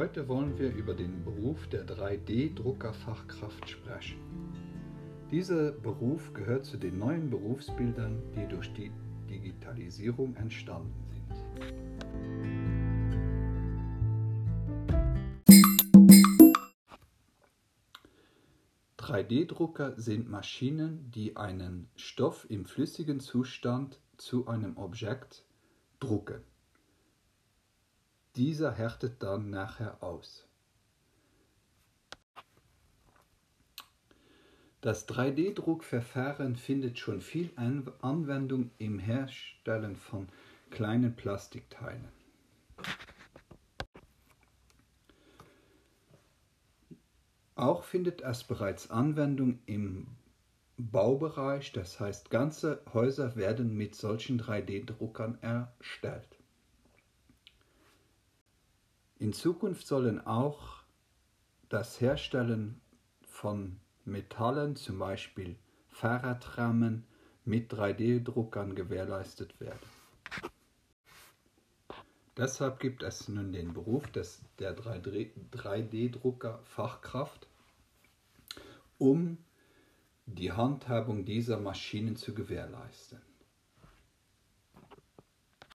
Heute wollen wir über den Beruf der 3D-Druckerfachkraft sprechen. Dieser Beruf gehört zu den neuen Berufsbildern, die durch die Digitalisierung entstanden sind. 3D-Drucker sind Maschinen, die einen Stoff im flüssigen Zustand zu einem Objekt drucken. Dieser härtet dann nachher aus. Das 3D-Druckverfahren findet schon viel Anwendung im Herstellen von kleinen Plastikteilen. Auch findet es bereits Anwendung im Baubereich, das heißt ganze Häuser werden mit solchen 3D-Druckern erstellt. In Zukunft sollen auch das Herstellen von Metallen, zum Beispiel Fahrradrahmen, mit 3D-Druckern gewährleistet werden. Deshalb gibt es nun den Beruf des, der 3D-Drucker-Fachkraft um die Handhabung dieser Maschinen zu gewährleisten.